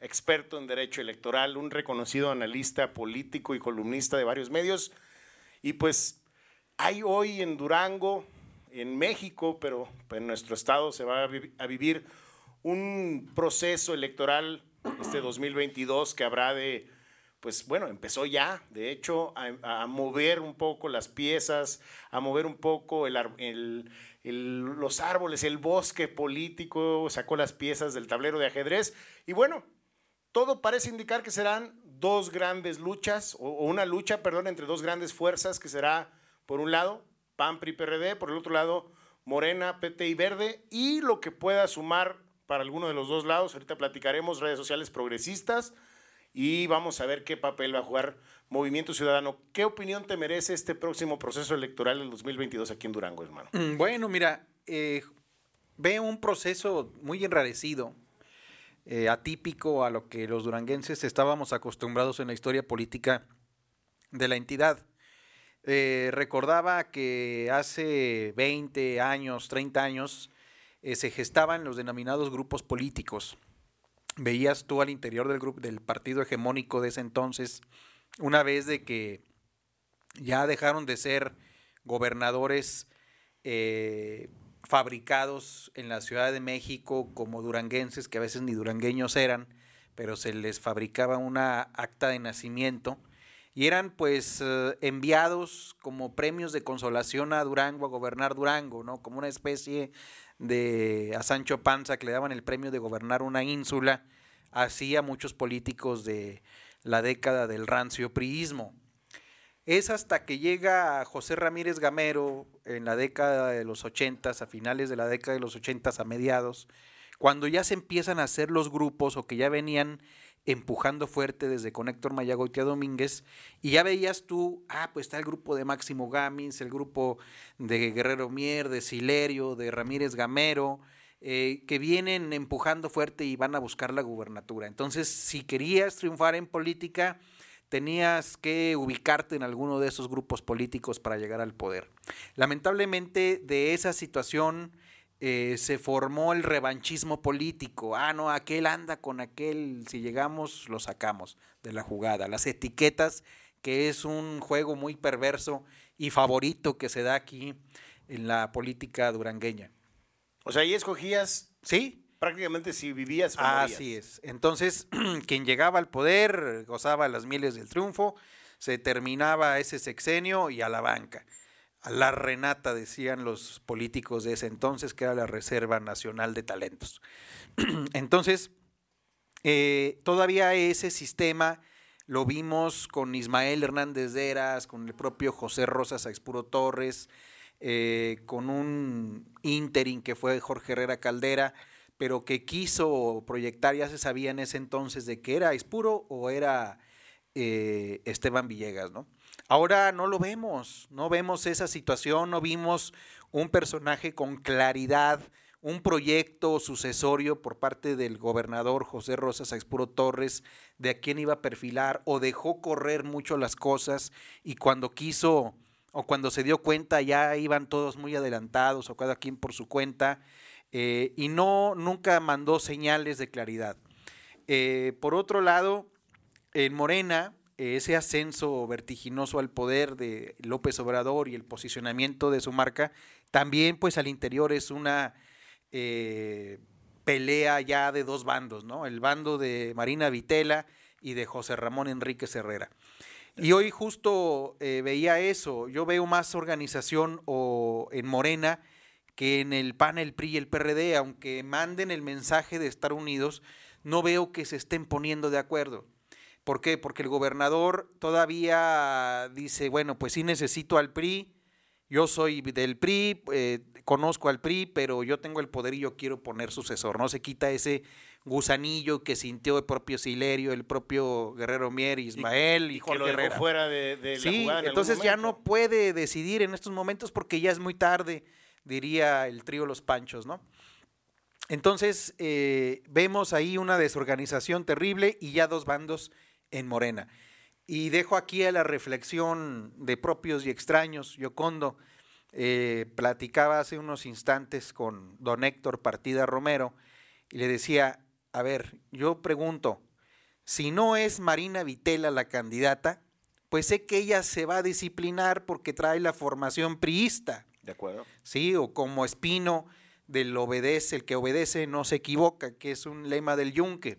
experto en derecho electoral, un reconocido analista político y columnista de varios medios. Y pues hay hoy en Durango, en México, pero en nuestro estado se va a, vivir un proceso electoral este 2022 que habrá de, pues bueno, empezó ya, de hecho, a, mover un poco las piezas, a mover un poco los árboles, el bosque político, sacó las piezas del tablero de ajedrez y bueno, todo parece indicar que serán dos grandes luchas, o, una lucha, perdón, entre dos grandes fuerzas, que será, por un lado, PAN, PRI, PRD, por el otro lado, Morena, PT y Verde, y lo que pueda sumar para alguno de los dos lados, ahorita platicaremos redes sociales progresistas, y vamos a ver qué papel va a jugar Movimiento Ciudadano. ¿Qué opinión te merece este próximo proceso electoral del 2022 aquí en Durango, hermano? Mm, bueno, mira, eh, veo un proceso muy enrarecido eh, atípico a lo que los duranguenses estábamos acostumbrados en la historia política de la entidad. Eh, recordaba que hace 20 años, 30 años, eh, se gestaban los denominados grupos políticos. Veías tú al interior del, grupo, del partido hegemónico de ese entonces, una vez de que ya dejaron de ser gobernadores fabricados en la Ciudad de México como duranguenses, que a veces ni durangueños eran, pero se les fabricaba una acta de nacimiento y eran pues eh, enviados como premios de consolación a Durango, a gobernar Durango, ¿no? Como una especie de a Sancho Panza que le daban el premio de gobernar una ínsula, así a muchos políticos de la década del rancio priismo. Es hasta que llega José Ramírez Gamero en la década de los ochentas, a finales de la década de los ochentas, a mediados, cuando ya se empiezan a hacer los grupos o que ya venían empujando fuerte desde con Héctor Mayagoitia Domínguez, y ya veías tú, ah, pues está el grupo de Máximo Gamins, el grupo de Guerrero Mier, de Silerio, de Ramírez Gamero, eh, que vienen empujando fuerte y van a buscar la gubernatura. Entonces, si querías triunfar en política, tenías que ubicarte en alguno de esos grupos políticos para llegar al poder. Lamentablemente de esa situación eh, se formó el revanchismo político. Ah, no, aquel anda con aquel, si llegamos lo sacamos de la jugada. Las etiquetas, que es un juego muy perverso y favorito que se da aquí en la política durangueña. O sea, ahí escogías, sí, prácticamente si vivías Así es. Entonces, quien llegaba al poder gozaba las mieles del triunfo, se terminaba ese sexenio y a la banca. A la renata, decían los políticos de ese entonces, que era la Reserva Nacional de Talentos. Entonces, eh, todavía ese sistema lo vimos con Ismael Hernández de Eras, con el propio José Rosas Expuro Torres, eh, con un interim que fue Jorge Herrera Caldera, pero que quiso proyectar, ya se sabía en ese entonces de que era Espuro o era eh, Esteban Villegas, ¿no? Ahora no lo vemos, no vemos esa situación, no vimos un personaje con claridad, un proyecto sucesorio por parte del gobernador José Rosas Expuro Torres de a quién iba a perfilar o dejó correr mucho las cosas y cuando quiso o cuando se dio cuenta ya iban todos muy adelantados o cada quien por su cuenta eh, y no, nunca mandó señales de claridad. Eh, por otro lado, en Morena, ese ascenso vertiginoso al poder de López Obrador y el posicionamiento de su marca, también pues al interior es una eh, pelea ya de dos bandos, ¿no? El bando de Marina Vitela y de José Ramón Enríquez Herrera. Y hoy justo veía eso, yo veo más organización o en Morena que en el PAN, el PRI y el PRD, aunque manden el mensaje de estar unidos, no veo que se estén poniendo de acuerdo. ¿Por qué? Porque el gobernador todavía dice, bueno, pues sí necesito al PRI, yo soy del PRI, eh, conozco al PRI, pero yo tengo el poder y yo quiero poner sucesor. No se quita ese gusanillo que sintió el propio Silerio, el propio Guerrero Mier, Ismael y, y, Jorge fuera de, sí, entonces ya no puede decidir en estos momentos porque ya es muy tarde diría el trío Los Panchos, ¿no? Entonces, eh, vemos ahí una desorganización terrible y ya dos bandos en Morena. Y dejo aquí a la reflexión de propios y extraños. Yocondo eh, platicaba hace unos instantes con don Héctor Partida Romero y le decía, a ver, yo pregunto, si no es Marina Vitela la candidata, pues sé que ella se va a disciplinar porque trae la formación priista. De acuerdo. Sí, o como Espino del obedece, el que obedece no se equivoca, que es un lema del Yunque.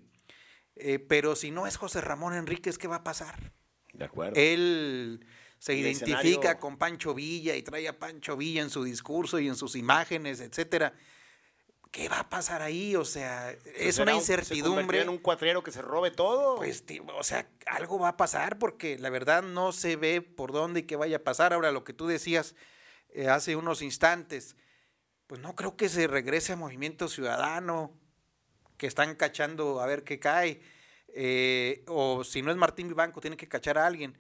Eh, pero si no es José Ramón Enríquez, ¿qué va a pasar? De acuerdo. Él se El identifica escenario- con Pancho Villa y trae a Pancho Villa en su discurso y en sus imágenes, etcétera. ¿Qué va a pasar ahí? O sea, es ¿Será una un- ¿Se incertidumbre. convertirá en un cuatrero que se robe todo? Pues, tío, o sea, algo va a pasar porque la verdad no se ve por dónde y qué vaya a pasar. Ahora, lo que tú decías eh, hace unos instantes, pues no creo que se regrese a Movimiento Ciudadano, que están cachando a ver qué cae. Eh, o si no es Martín Vivanco, tiene que cachar a alguien.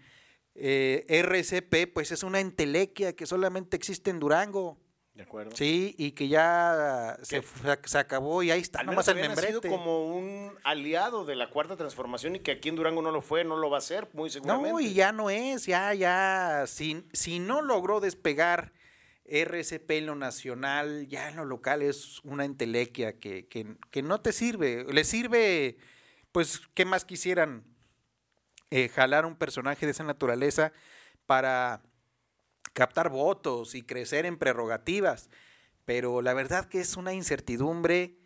Eh, RCP, pues es una entelequia que solamente existe en Durango. de acuerdo. Sí, y que ya se, se- acabó y ahí está, Al nomás el membrete. como un aliado de la Cuarta Transformación y que aquí en Durango no lo fue, no lo va a ser, muy seguramente. No, y ya no es, ya, ya, si, si no logró despegar RCP en lo nacional, ya en lo local es una entelequia que, que, que no te sirve. Le sirve, pues, ¿qué más quisieran? Eh, jalar un personaje de esa naturaleza para captar votos y crecer en prerrogativas. Pero la verdad que es una incertidumbre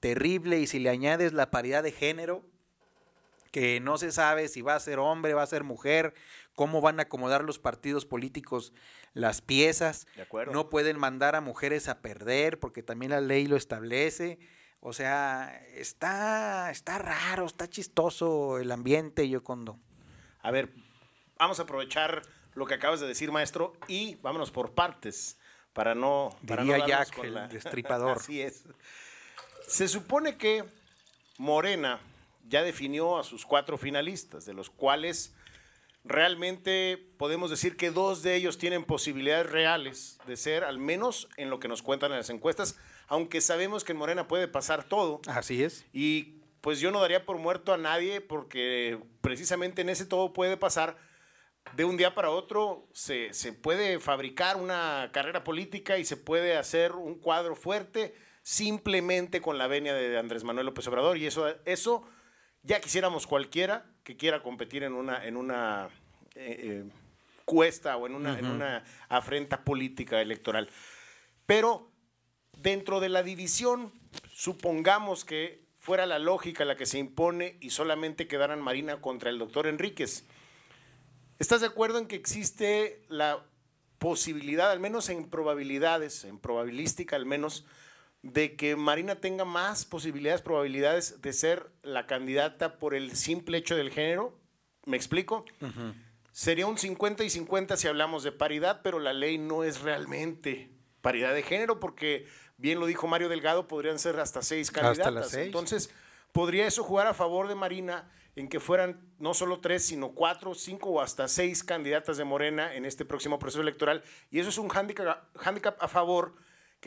terrible y si le añades la paridad de género, que no se sabe si va a ser hombre, va a ser mujer, cómo van a acomodar los partidos políticos las piezas. De acuerdo. No pueden mandar a mujeres a perder porque también la ley lo establece. O sea, está, está raro, está chistoso el ambiente, yo cuando. A ver, vamos a aprovechar lo que acabas de decir, maestro, y vámonos por partes, para no... para no Diría Jack, el destripador. Así es. Se supone que Morena ya definió a sus cuatro finalistas, de los cuales realmente podemos decir que dos de ellos tienen posibilidades reales de ser, al menos en lo que nos cuentan en las encuestas, aunque sabemos que en Morena puede pasar todo. Así es. Y pues yo no daría por muerto a nadie porque precisamente en ese todo puede pasar. De un día para otro se, se puede fabricar una carrera política y se puede hacer un cuadro fuerte simplemente con la venia de Andrés Manuel López Obrador. Y eso, eso ya quisiéramos cualquiera que quiera competir en una, en una eh, eh, cuesta o en una, en una afrenta política electoral. Pero dentro de la división, supongamos que fuera la lógica la que se impone y solamente quedaran Marina contra el doctor Enríquez. ¿Estás de acuerdo en que existe la posibilidad, al menos en probabilidades, en probabilística al menos, de que Marina tenga más posibilidades, probabilidades de ser la candidata por el simple hecho del género? ¿Me explico? Sería un 50 y 50 si hablamos de paridad, pero la ley no es realmente paridad de género porque, bien lo dijo Mario Delgado, podrían ser hasta seis Hasta candidatas. las seis. Entonces, podría eso jugar a favor de Marina en que fueran no solo tres, sino cuatro, cinco o hasta seis candidatas de Morena en este próximo proceso electoral. Y eso es un hándicap, hándicap a favor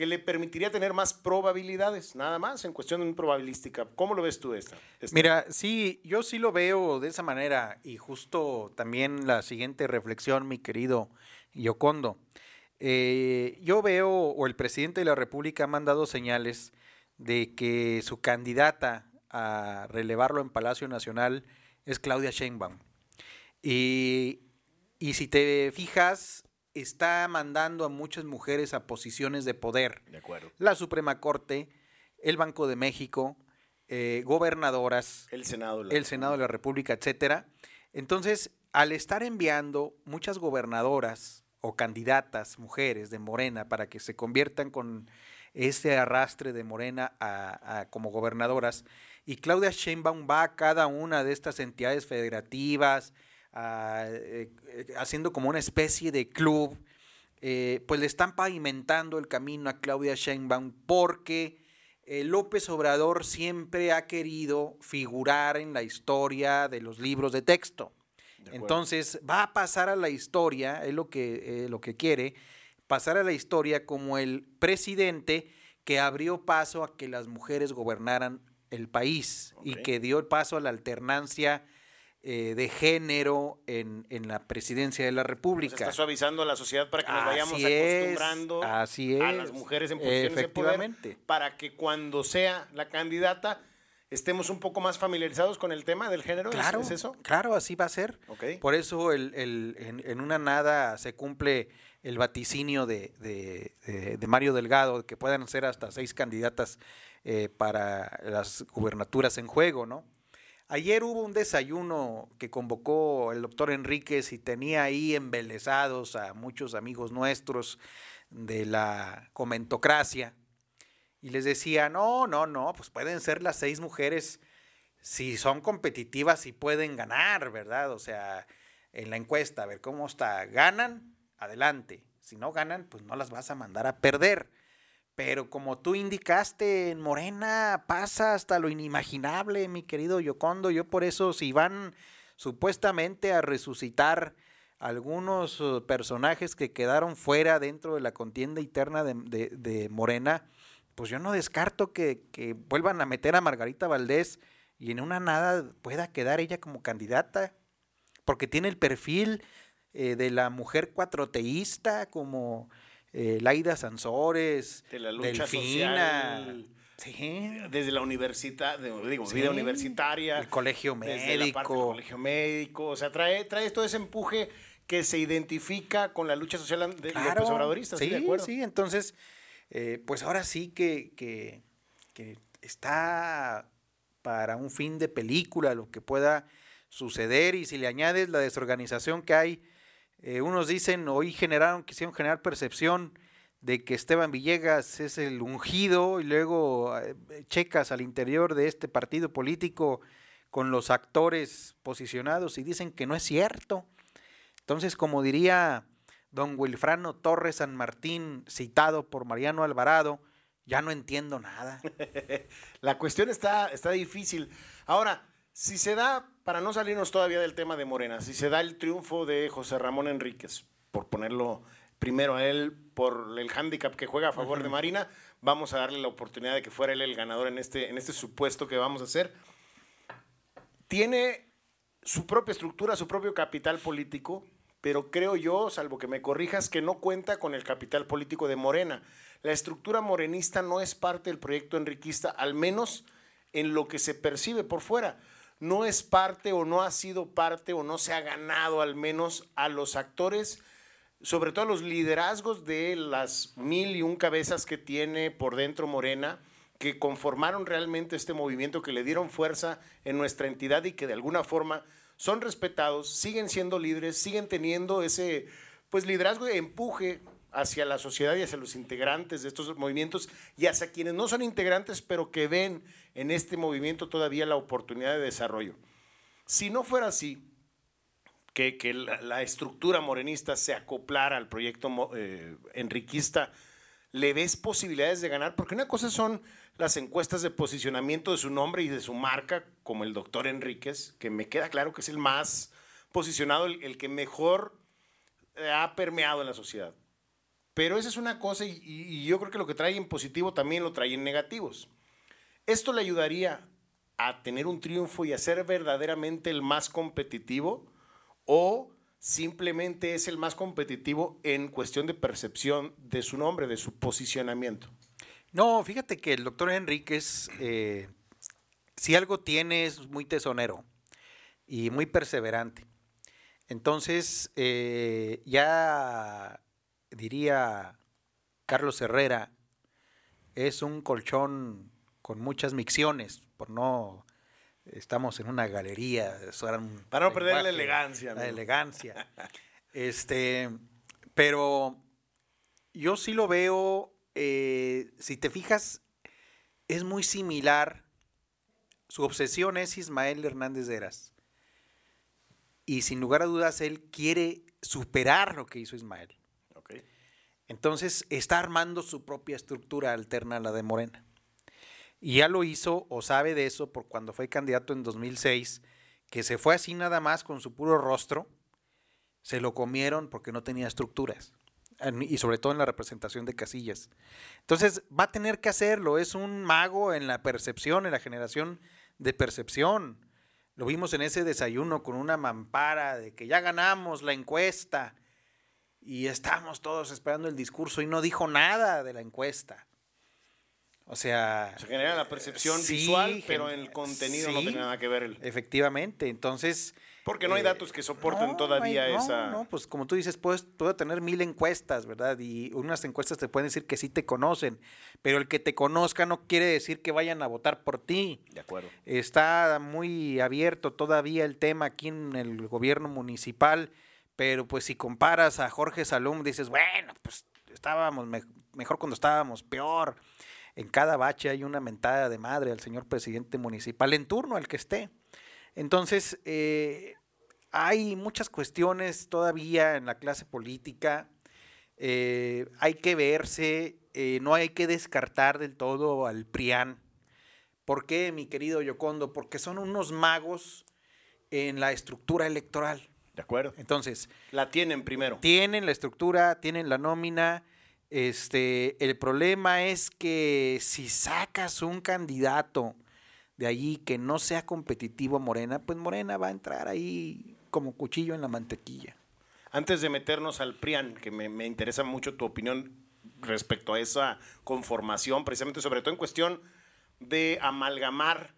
que le permitiría tener más probabilidades, nada más, en cuestión de probabilística. ¿Cómo lo ves tú esta? esta? Mira, sí, yo sí lo veo de esa manera y justo también la siguiente reflexión, mi querido Yocondo. Eh, yo veo, o el presidente de la República ha mandado señales de que su candidata a relevarlo en Palacio Nacional es Claudia Sheinbaum. Y, y si te fijas, está mandando a muchas mujeres a posiciones de poder De acuerdo. la Suprema Corte, el Banco de México, eh, gobernadoras, El Senado. el Senado de la República, etcétera. Entonces, al estar enviando muchas gobernadoras o candidatas mujeres de Morena para que se conviertan con ese arrastre de Morena a, a- como gobernadoras, y Claudia Sheinbaum va a cada una de estas entidades federativas, eh, eh, haciendo como una especie de club, eh, pues le están pavimentando el camino a Claudia Sheinbaum porque eh, López Obrador siempre ha querido figurar en la historia de los libros de texto. De. Entonces va a pasar a la historia, es lo que, eh, lo que quiere, pasar a la historia como el presidente que abrió paso a que las mujeres gobernaran el país y que dio el paso a la alternancia eh, de género en, en la presidencia de la Nos República. está suavizando a la sociedad para que nos vayamos Así es, acostumbrando a las mujeres en posiciones de poder efectivamente. para que cuando sea la candidata estemos un poco más familiarizados con el tema del género. Claro, ¿Es, eso? Claro, así va a ser. Ok. Por eso el, el- en, en una nada se cumple el vaticinio de, de- de- de Mario Delgado, que puedan ser hasta seis candidatas eh, para las gubernaturas en juego, ¿no? Ayer hubo un desayuno que convocó el doctor Enríquez y tenía ahí embelesados a muchos amigos nuestros de la comentocracia. Y les decía, no, no, no, pues pueden ser las seis mujeres si son competitivas y pueden ganar, ¿verdad? O sea, en la encuesta, a ver cómo está. Ganan, adelante. Si no ganan, pues no las vas a mandar a perder. Pero como tú indicaste, en Morena pasa hasta lo inimaginable, mi querido Yocondo. Yo por eso, si van supuestamente a resucitar algunos eh, personajes que quedaron fuera dentro de la contienda interna de Morena, pues yo no descarto que, que vuelvan a meter a Margarita Valdés y en una nada pueda quedar ella como candidata, porque tiene el perfil eh, de la mujer cuatroteísta como eh, Laida Sansores, De la lucha Delfina, social. sí, Desde la universidad, digo, Sí, vida universitaria. el colegio desde la parte del médico. colegio médico. O sea, trae, trae todo ese empuje que se identifica con la lucha social de Claro, López Obradorista. sí, de acuerdo. sí, entonces, eh, pues ahora sí que, que- que está para un fin de película lo que pueda suceder y si le añades la desorganización que hay, eh, unos dicen, hoy generaron, quisieron generar percepción de que Esteban Villegas es el ungido y luego eh, checas al interior de este partido político con los actores posicionados y dicen que no es cierto. Entonces, como diría don Wilfrano Torres San Martín, citado por Mariano Alvarado, ya no entiendo nada. La cuestión está, está difícil. Ahora, si se da, para no salirnos todavía del tema de Morena, si se da el triunfo de José Ramón Enríquez, por ponerlo primero a él por el hándicap que juega a favor de Marina, vamos a darle la oportunidad de que fuera él el ganador en este, en este supuesto que vamos a hacer. Tiene su propia estructura, su propio capital político, pero creo yo, salvo que me corrijas, que no cuenta con el capital político de Morena. La estructura morenista no es parte del proyecto enriquista, al menos en lo que se percibe por fuera. No es parte o no ha sido parte o no se ha ganado al menos a los actores, sobre todo a los liderazgos de las mil y un cabezas que tiene por dentro Morena, que conformaron realmente este movimiento, que le dieron fuerza en nuestra entidad y que de alguna forma son respetados, siguen siendo líderes, siguen teniendo ese pues liderazgo de empuje hacia la sociedad y hacia los integrantes de estos movimientos y hacia quienes no son integrantes, pero que ven en este movimiento todavía la oportunidad de desarrollo. Si no fuera así, que, que la, la estructura morenista se acoplara al proyecto eh, enriquista, ¿le ves posibilidades de ganar? Porque una cosa son las encuestas de posicionamiento de su nombre y de su marca, como el doctor Enríquez, que me queda claro que es el más posicionado, el, el que mejor eh, ha permeado en la sociedad. Pero esa es una cosa y, yo creo que lo que trae en positivo también lo trae en negativos. Esto le ayudaría a tener un triunfo y a ser verdaderamente el más competitivo o simplemente es el más competitivo en cuestión de percepción de su nombre, de su posicionamiento. No, fíjate que el doctor Enríquez, eh, si algo tiene, es muy tesonero y muy perseverante. Entonces, eh, ya diría Carlos Herrera, es un colchón con muchas micciones, por no, estamos en una galería, eso era un Para no perder la elegancia, La amigo. elegancia. Este, pero yo sí lo veo, eh, si te fijas, es muy similar. Su obsesión es Ismael Hernández Eras. Y sin lugar a dudas, él quiere superar lo que hizo Ismael. Entonces está armando su propia estructura alterna a la de Morena. Y ya lo hizo o sabe de eso por cuando fue candidato en 2006, que se fue así nada más con su puro rostro, se lo comieron porque no tenía estructuras. Y sobre todo en la representación de casillas. Entonces va a tener que hacerlo. Es un mago en la percepción, en la generación de percepción. Lo vimos en ese desayuno con una mampara de que ya ganamos la encuesta y estamos todos esperando el discurso y no dijo nada de la encuesta. O sea... Se genera la percepción visual, pero el contenido no tiene nada que ver. Efectivamente, entonces... Porque no hay eh, datos que soporten todavía esa... No, pues como tú dices, puedes, puedo tener mil encuestas, ¿verdad? Y unas encuestas te pueden decir que sí te conocen, pero el que te conozca no quiere decir que vayan a votar por ti. De acuerdo. Está muy abierto todavía el tema aquí en el gobierno municipal, pero pues si comparas a Jorge Salum, dices, bueno, pues estábamos mejor cuando estábamos peor en cada bache hay una mentada de madre al señor presidente municipal en turno, al que esté. Entonces, eh, hay muchas cuestiones todavía en la clase política. Eh, hay que verse, eh, no hay que descartar del todo al PRIAN. ¿Por qué, mi querido Yocondo? Porque son unos magos en la estructura electoral. De acuerdo. Entonces. La tienen primero. Tienen la estructura, tienen la nómina, este, el problema es que si sacas un candidato de allí que no sea competitivo a Morena, pues Morena va a entrar ahí como cuchillo en la mantequilla. Antes de meternos al PRIAN, que me, me interesa mucho tu opinión respecto a esa conformación, precisamente sobre todo en cuestión de amalgamar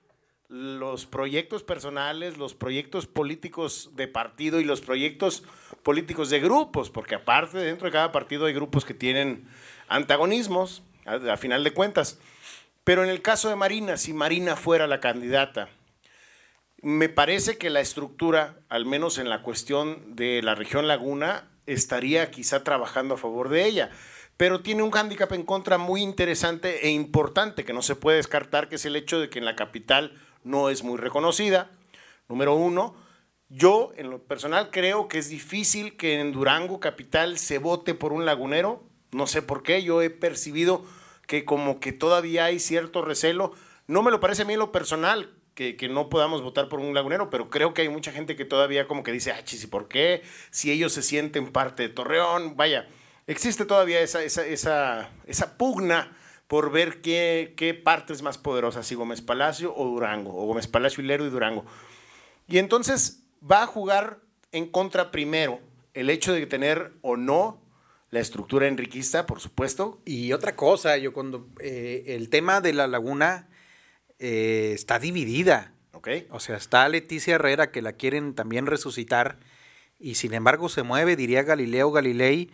los proyectos personales, los proyectos políticos de partido y los proyectos políticos de grupos, porque aparte dentro de cada partido hay grupos que tienen antagonismos, a, final de cuentas. Pero en el caso de Marina, si Marina fuera la candidata, me parece que la estructura, al menos en la cuestión de la región Laguna, estaría quizá trabajando a favor de ella. Pero tiene un hándicap en contra muy interesante e importante que no se puede descartar, que es el hecho de que en la capital no es muy reconocida, número uno. Yo, en lo personal, creo que es difícil que en Durango Capital se vote por un lagunero. No sé por qué, yo he percibido que como que todavía hay cierto recelo. No me lo parece a mí en lo personal que, no podamos votar por un lagunero, pero creo que hay mucha gente que todavía como que dice, ah, chis, ¿y por qué? Si ellos se sienten parte de Torreón, vaya, existe todavía esa, esa, esa, esa pugna por ver qué, qué parte es más poderosa, si Gómez Palacio o Durango, o Gómez Palacio, Hilero y Durango. Y entonces va a jugar en contra primero el hecho de tener o no la estructura enriquista, por supuesto. Y otra cosa, yo cuando eh, el tema de la laguna eh, está dividida. Okay. O sea, está Leticia Herrera que la quieren también resucitar y sin embargo se mueve, diría Galileo Galilei,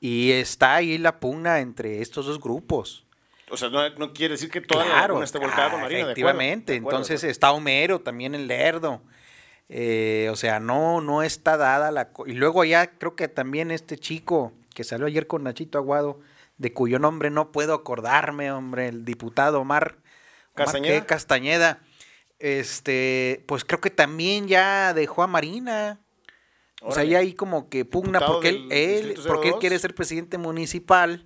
y está ahí la pugna entre estos dos grupos. O sea, no, quiere decir que toda la laguna esté volcada con Marina. Efectivamente, entonces está Homero, también el Lerdo. Eh, o sea, no, no está dada la... Y luego ya creo que también este chico que salió ayer con Nachito Aguado, de cuyo nombre no puedo acordarme, hombre, el diputado Omar, Castañeda. Castañeda, este, pues creo que también ya dejó a Marina. O sea, ya ahí como que pugna porque él, porque él quiere ser presidente municipal.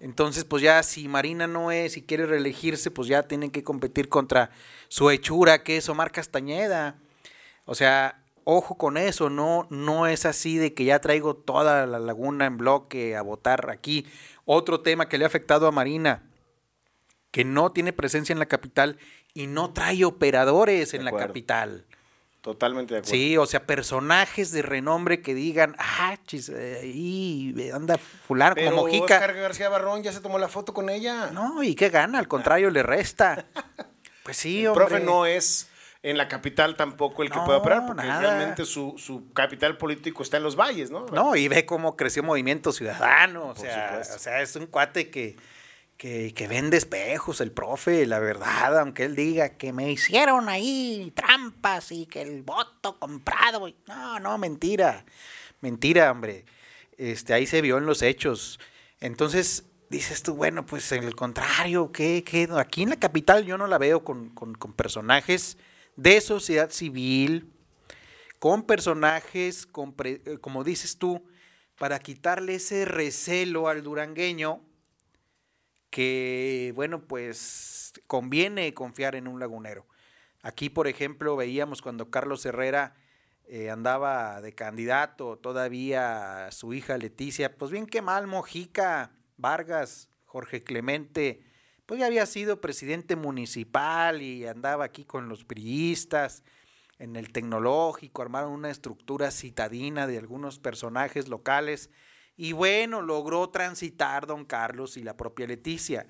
Entonces, pues ya si Marina no es y quiere reelegirse, pues ya tienen que competir contra su hechura, que es Omar Castañeda. O sea, ojo con eso, no, no es así de que ya traigo toda la laguna en bloque a votar aquí. Otro tema que le ha afectado a Marina, que no tiene presencia en la capital y no trae operadores en la capital. Totalmente de acuerdo. Sí, o sea, personajes de renombre que digan, ah, chis, ahí anda fulano como Mojica. Oscar García Barrón ya se tomó la foto con ella. No, y qué gana, al contrario, le resta. Pues sí, el profe no es en la capital tampoco el que pueda operar, porque realmente su, su, capital político está en los valles, ¿no? No, y ve cómo creció Movimiento Ciudadano, o sea, o sea, es un cuate que que, que, vende espejos el profe, la verdad, aunque él diga que me hicieron ahí trampas y que el voto comprado. No, no, mentira. Mentira, hombre. Este, ahí se vio en los hechos. Entonces, dices tú, bueno, pues en el contrario, ¿qué, qué? Aquí en la capital yo no la veo con, con, con personajes de sociedad civil, con personajes, con eh, como dices tú, para quitarle ese recelo al durangueño que, bueno, pues conviene confiar en un lagunero. Aquí, por ejemplo, veíamos cuando Carlos Herrera eh, andaba de candidato, todavía su hija Leticia, pues bien que mal, Mojica, Vargas, Jorge Clemente, pues ya había sido presidente municipal y andaba aquí con los priistas en el tecnológico, armaron una estructura citadina de algunos personajes locales y bueno, logró transitar don Carlos y la propia Leticia.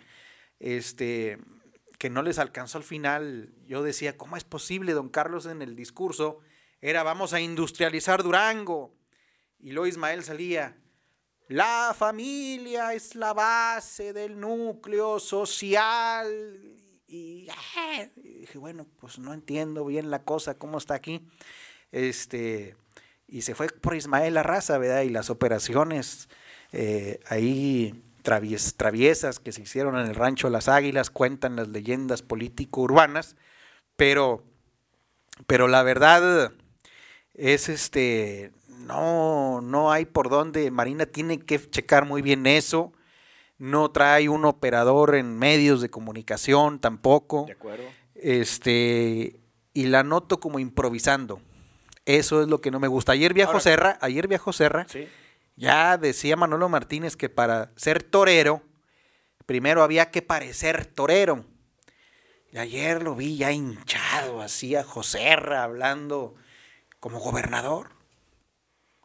este, que no les alcanzó al final. Yo decía, ¿cómo es posible, don Carlos, en el discurso? Era, vamos a industrializar Durango. Y luego Ismael salía, la familia es la base del núcleo social. Y, ah, dije, bueno, pues no entiendo bien la cosa, cómo está aquí. Este, y se fue por Ismael raza, ¿verdad? Y las operaciones eh, ahí traviesas que se hicieron en el rancho Las Águilas, cuentan las leyendas político-urbanas, pero, pero la verdad es este, no, no hay por dónde, Marina tiene que checar muy bien eso, no trae un operador en medios de comunicación tampoco. De acuerdo. Este, y la noto como improvisando. Eso es lo que no me gusta. Ayer viajó Serra, ayer viajó Serra. Sí ya decía Manolo Martínez que para ser torero, primero había que parecer torero. Y ayer lo vi ya hinchado, así a Joserra hablando como gobernador.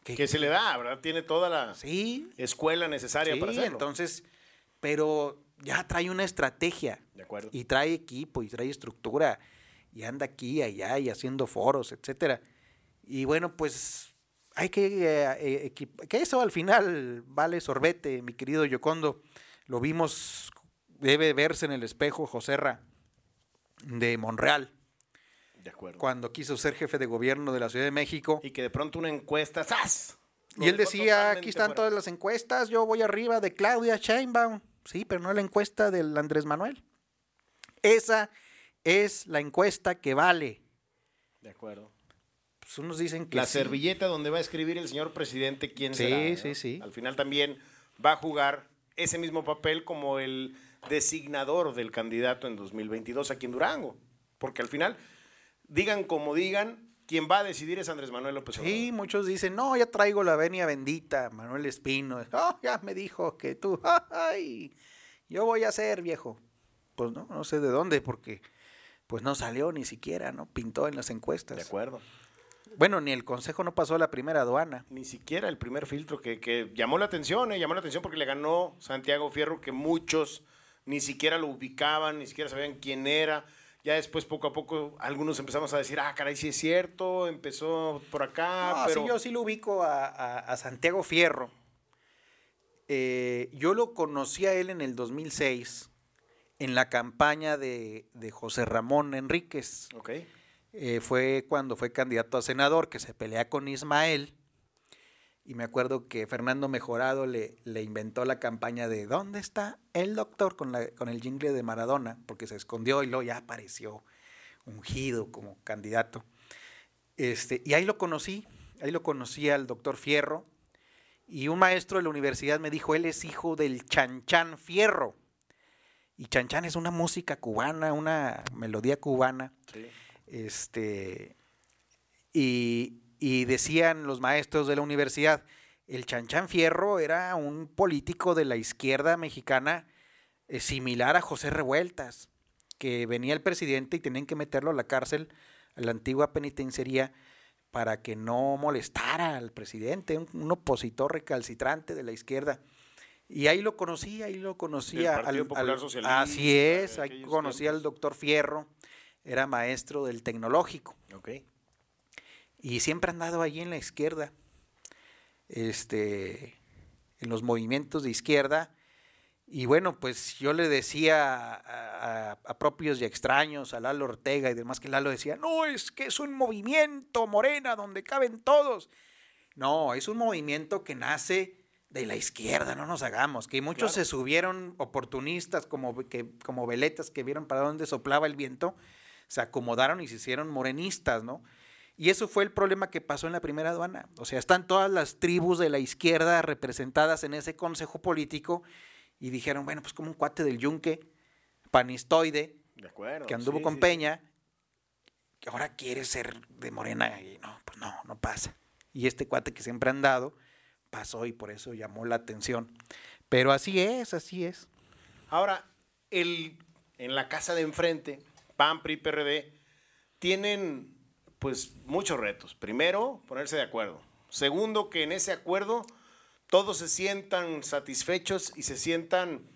Que, se le da, ¿verdad? Tiene toda la escuela necesaria para hacerlo. Entonces, pero ya trae una estrategia. De acuerdo. Y trae equipo y trae estructura. Y anda aquí, allá y haciendo foros, etcétera. Y bueno, pues hay que, eh, que eso al final vale sorbete, mi querido Yocondo. Lo vimos, debe verse en el espejo Joserra de Monreal. De acuerdo. Cuando quiso ser jefe de gobierno de la Ciudad de México. Y que de pronto una encuesta, ¡zas! y él decía, aquí están todas las encuestas, yo voy arriba de Claudia Sheinbaum. Sí, pero no la encuesta del Andrés Manuel. Esa es la encuesta que vale. De acuerdo. Pues, unos dicen que La servilleta donde va a escribir el señor presidente quién sí, será. Sí, sí, sí. Al final también va a jugar ese mismo papel como el designador del candidato en 2022 aquí en Durango. Porque al final, digan como digan, quien va a decidir es Andrés Manuel López Obrador. Sí, muchos dicen, no, ya traigo la venia bendita, Manuel Espino. Oh, ya me dijo que tú, ay, yo voy a ser viejo. Pues no, no sé de dónde, porque pues no salió ni siquiera, ¿no? Pintó en las encuestas. De acuerdo. Bueno, ni el Consejo no pasó a la primera aduana. Ni siquiera el primer filtro que, llamó la atención, eh, llamó la atención porque le ganó Santiago Fierro, que muchos ni siquiera lo ubicaban, ni siquiera sabían quién era. Ya después, poco a poco, algunos empezamos a decir, ah, caray, sí es cierto, empezó por acá. pero... sí, yo sí lo ubico a, Santiago Fierro. Eh, yo lo conocí a él en el 2006, en la campaña de, de José Ramón Enríquez. Okay eh, fue cuando fue candidato a senador, que se pelea con Ismael. Y me acuerdo que Fernando Mejorado le, le inventó la campaña de ¿Dónde está el doctor? Con, la, con el jingle de Maradona, porque se escondió y luego ya apareció ungido como candidato. Este, y ahí lo conocí, ahí lo conocí al doctor Fierro. Y un maestro de la universidad me dijo, él es hijo del Chanchan Fierro. Y Chanchan es una música cubana, una melodía cubana. Sí. Este, y, decían los maestros de la universidad, el Chanchan Fierro era un político de la izquierda mexicana eh, similar a José Revueltas, que venía el presidente y tenían que meterlo a la cárcel, a la antigua penitenciaría, para que no molestara al presidente, un, opositor recalcitrante de la izquierda. Y ahí lo conocí, ahí lo conocía. al, Popular Socialista. Así es, ahí conocí al doctor Fierro era maestro del tecnológico. Okay. Y siempre ha andado allí en la izquierda, este, en los movimientos de izquierda. Y bueno, pues yo le decía a, propios y extraños, a Lalo Ortega y demás, que Lalo decía, no, es que es un movimiento morena donde caben todos. No, es un movimiento que nace de la izquierda, no nos hagamos, que muchos se subieron oportunistas como, que, como veletas que vieron para dónde soplaba el viento se acomodaron y se hicieron morenistas, ¿no? Y eso fue el problema que pasó en la primera aduana. O sea, están todas las tribus de la izquierda representadas en ese consejo político y dijeron, bueno, pues como un cuate del yunque, panistoide, que anduvo con Peña, que ahora quiere ser de Morena y no, pues no, no pasa. Y este cuate que siempre han dado, pasó y por eso llamó la atención. Pero así es, así es. Ahora, el, en la casa de enfrente, PAN, PRI, PRD, tienen pues muchos retos. Primero, ponerse de acuerdo. Segundo, que en ese acuerdo todos se sientan satisfechos y se sientan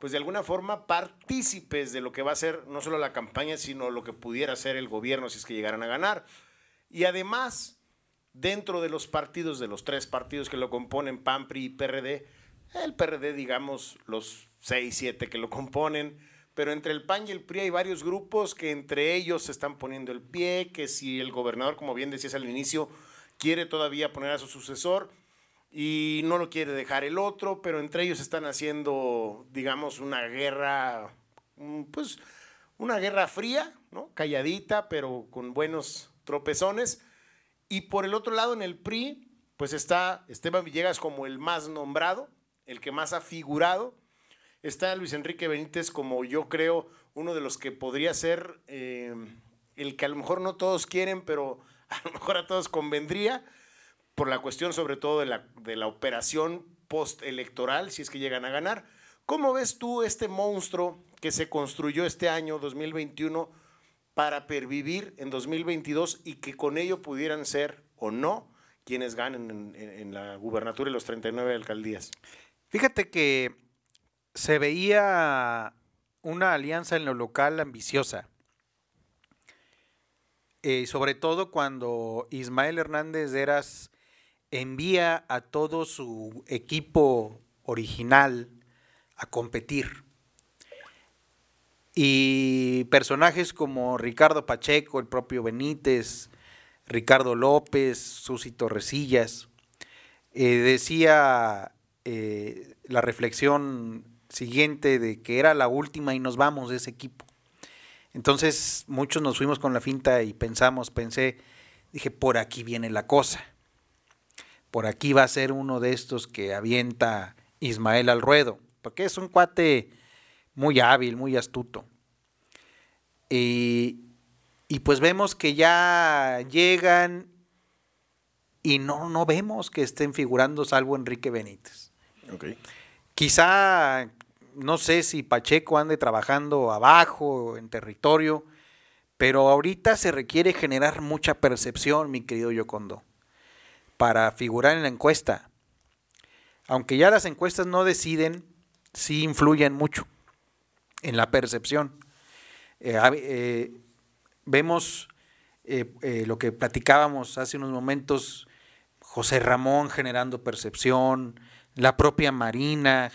pues de alguna forma partícipes de lo que va a ser no solo la campaña, sino lo que pudiera ser el gobierno si es que llegaran a ganar. Y además, dentro de los partidos, de los tres partidos que lo componen, PAN, PRI y PRD, el PRD, digamos, los seis, siete que lo componen, pero entre el PAN y el PRI hay varios grupos que entre ellos se están poniendo el pie, que si el gobernador, como bien decías al inicio, quiere todavía poner a su sucesor, y no lo quiere dejar el otro, pero entre ellos están haciendo, digamos, una guerra, mm, pues una guerra fría, ¿no? Calladita, pero con buenos tropezones. Y por el otro lado, en el PRI, pues está Esteban Villegas como el más nombrado, el que más ha figurado. Está Luis Enrique Benítez como yo creo uno de los que podría ser eh, el que a lo mejor no todos quieren, pero a lo mejor a todos convendría por la cuestión sobre todo de la, de la operación postelectoral, si es que llegan a ganar. ¿Cómo ves tú este monstruo que se construyó este año 2021 para pervivir en 2022 y que con ello pudieran ser o no quienes ganen en, en la gubernatura y los 39 alcaldías? Fíjate que se veía una alianza en lo local ambiciosa. Eh, sobre todo cuando Ismael Hernández Eras envía a todo su equipo original a competir. Y personajes como Ricardo Pacheco, el propio Benítez, Ricardo López, Susi Torresillas, eh, decía eh, la reflexión siguiente de que era la última y nos vamos de ese equipo. Entonces muchos nos fuimos con la finta y pensamos, pensé, dije, por aquí viene la cosa por aquí va a ser uno de estos que avienta Ismael al ruedo, porque es un cuate muy hábil, muy astuto. Y, pues vemos que ya llegan y no, no vemos que estén figurando salvo Enrique Benítez. Quizá, no sé si Pacheco ande trabajando abajo, en territorio, pero ahorita se requiere generar mucha percepción, mi querido Yocondo para figurar en la encuesta. Aunque ya las encuestas no deciden, sí influyen mucho en la percepción. Eh, eh, vemos eh, lo que platicábamos hace unos momentos, José Ramón generando percepción, la propia Marina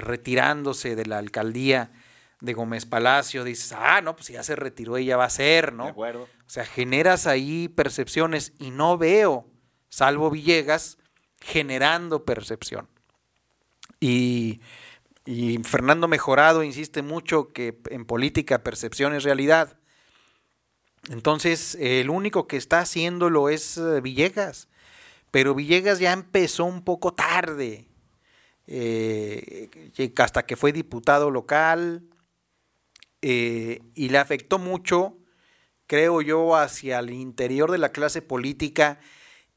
retirándose de la alcaldía de Gómez Palacio, dices, ah, no, pues ya se retiró, ella va a ser, ¿no? De acuerdo. O sea, generas ahí percepciones y no veo salvo Villegas, generando percepción. Y, Fernando Mejorado insiste mucho que en política percepción es realidad. Entonces, el único que está haciéndolo es eh, Villegas. Pero Villegas ya empezó un poco tarde. Eh, hasta que fue diputado local. Eh, y le afectó mucho, creo yo, hacia el interior de la clase política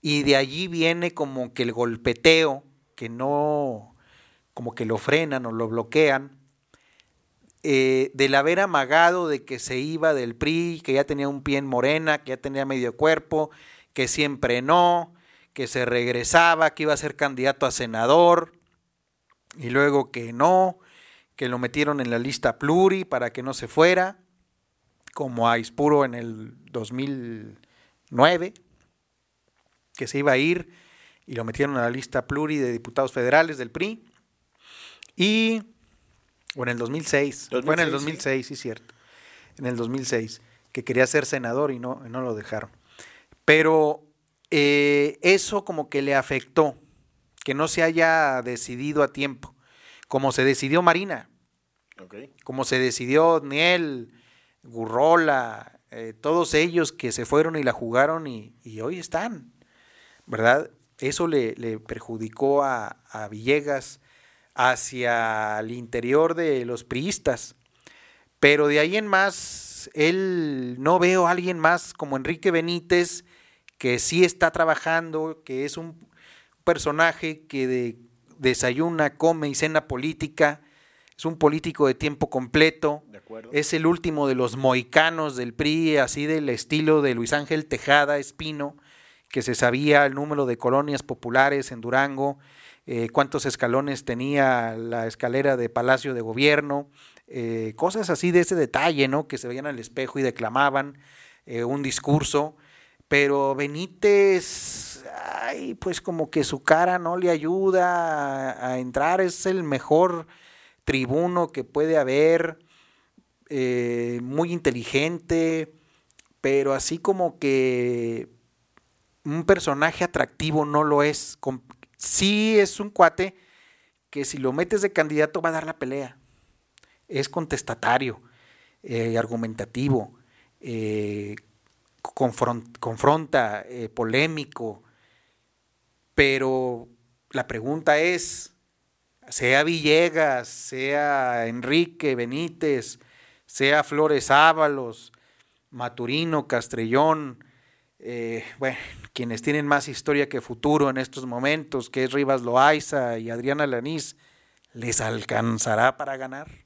y de allí viene como que el golpeteo, que no, como que lo frenan o lo bloquean, eh, del haber amagado de que se iba del PRI, que ya tenía un pie en morena, que ya tenía medio cuerpo, que siempre no, que se regresaba, que iba a ser candidato a senador, y luego que no, que lo metieron en la lista pluri para que no se fuera, como a Ispuro en el 2009 que se iba a ir y lo metieron a la lista pluri de diputados federales del PRI. Y, o en el 2006, fue en el 2006, sí. cierto, en el 2006, que quería ser senador y no, no lo dejaron. Pero eh, eso como que le afectó, que no se haya decidido a tiempo, como se decidió Marina, como se decidió Niel, Gurrola, eh, todos ellos que se fueron y la jugaron y hoy están. ¿verdad? Eso le, perjudicó a, Villegas hacia el interior de los priistas. Pero de ahí en más, él no veo a alguien más como Enrique Benítez, que sí está trabajando, que es un personaje que desayuna, come y cena política, es un político de tiempo completo, es el último de los moicanos del PRI, así del estilo de Luis Ángel Tejada Espino, que se sabía el número de colonias populares en Durango, eh, cuántos escalones tenía la escalera de Palacio de Gobierno, eh, cosas así de ese detalle, ¿no? Que se veían al espejo y declamaban eh, un discurso, pero Benítez, ay, pues como que su cara no le ayuda a, entrar, es el mejor tribuno que puede haber, muy inteligente, pero así como que un personaje atractivo no lo es. Sí es un cuate que si lo metes de candidato va a dar la pelea. Es contestatario, eh, argumentativo, eh, confronta, eh, polémico. Pero la pregunta es, sea Villegas, sea Enrique Benítez, sea Flores Ábalos, Maturino, Castrellón, bueno, quienes tienen más historia que futuro en estos momentos, que es Rivas Loaiza y Adriana Lanís, ¿les alcanzará para ganar?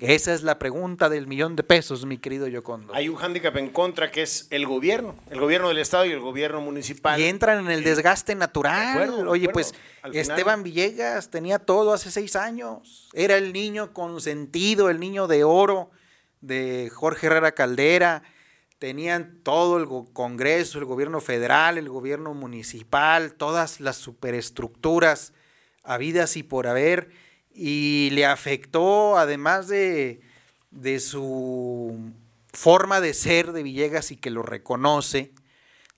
Esa es la pregunta del millón de pesos, mi querido Yocondo. Hay un hándicap en contra que es el gobierno, el gobierno del Estado y el gobierno municipal. Y entran en el desgaste natural. Oye, pues Esteban Villegas tenía todo hace seis años. Era el niño consentido, el niño de oro de Jorge Herrera Caldera tenían todo el Congreso, el gobierno federal, el gobierno municipal, todas las superestructuras habidas y por haber, y le afectó, además de, de su forma de ser de Villegas y que lo reconoce,